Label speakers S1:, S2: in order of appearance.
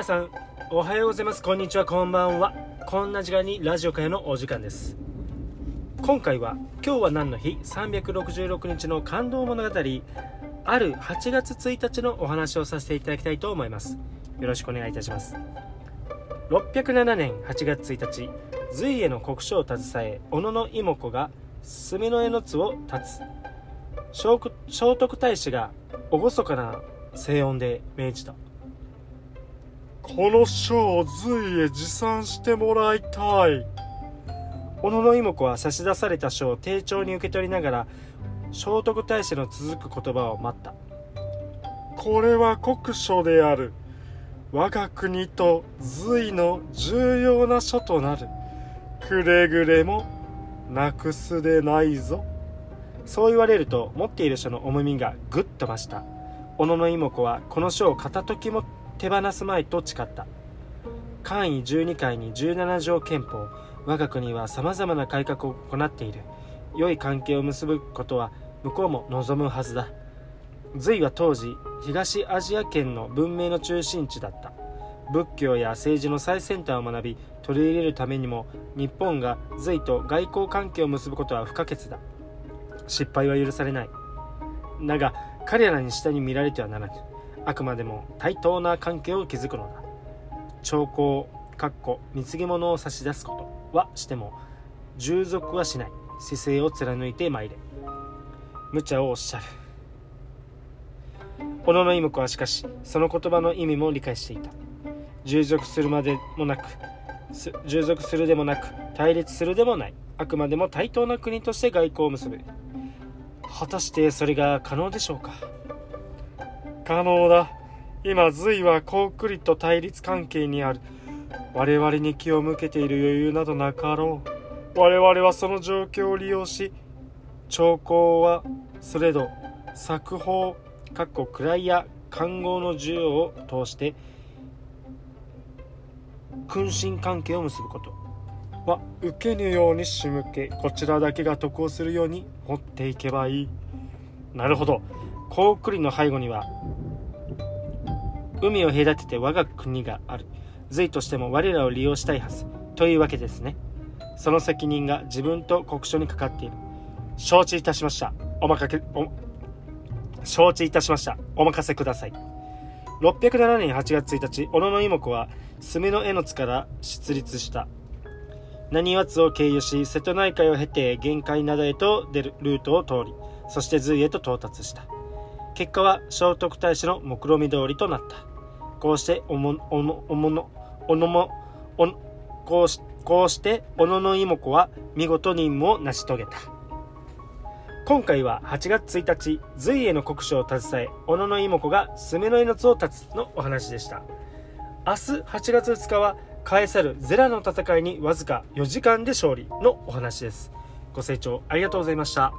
S1: 皆さんおはようございます。こんにちは。こんばんは。こんな時間にラジオ会のお時間です。今回は今日は何の日？366日の感動物語。ある8月1日のお話をさせていただきたいと思います。よろしくお願いいたします。607年8月1日隋への国書を携え小野の妹子が墨の絵の津を立つ。聖徳太子が厳かな静音で命じた
S2: この書を隋へ持参してもらいたい。
S1: 小野妹子は差し出された書を丁重に受け取りながら聖徳太子の続く言葉を待った。
S2: これは国書である。我が国と隋の重要な書となる。くれぐれもなくすでないぞ。
S1: そう言われると持っている書の重みがぐっと増した。小野妹子はこの書を片時も手放すまいと誓った。簡位12回に17条憲法。我が国はさまざまな改革を行っている。良い関係を結ぶことは向こうも望むはずだ。隋は当時東アジア圏の文明の中心地だった。仏教や政治の最先端を学び取り入れるためにも日本が隋と外交関係を結ぶことは不可欠だ。失敗は許されない。だが彼らに下に見られてはならぬ。あくまでも対等な関係を築くのだ。兆候かっこ貢ぎ物を差し出すことはしても従属はしない姿勢を貫いてまいれ。無茶をおっしゃる。小野妹子はしかしその言葉の意味も理解していた。従属するまでもなく従属するでもなく対立するでもない。あくまでも対等な国として外交を結ぶ。果たしてそれが可能でしょうか？
S2: 可能だ。今隋は高句麗と対立関係にある。我々に気を向けている余裕などなかろう。我々はその状況を利用し兆候はそれど作法かっこ位や官号の授与を通して君臣関係を結ぶこと。は受けぬように仕向けこちらだけが得をするように持っていけばいい。
S1: なるほど。高句麗の背後には海を隔てて我が国がある。隋としても我らを利用したいはず。というわけですね。その責任が自分と国書にかかっている。承知いたしました。おまかけお承知いたしました。お任せください。607年8月1日小野妹子は墨の絵の津から出立した。浪速津を経由し瀬戸内海を経て玄界灘へと出るルートを通りそして隋へと到達した。結果は聖徳太子の目論見通りとなった。こうしておもおのおものおのもおこうしこうして小野の妹子は見事任務を成し遂げた。今回は8月1日隋への国書を携え小野の妹子が墨の命を絶つのお話でした。明日8月2日はカエサルゼラの戦いにわずか4時間で勝利のお話です。ご清聴ありがとうございました。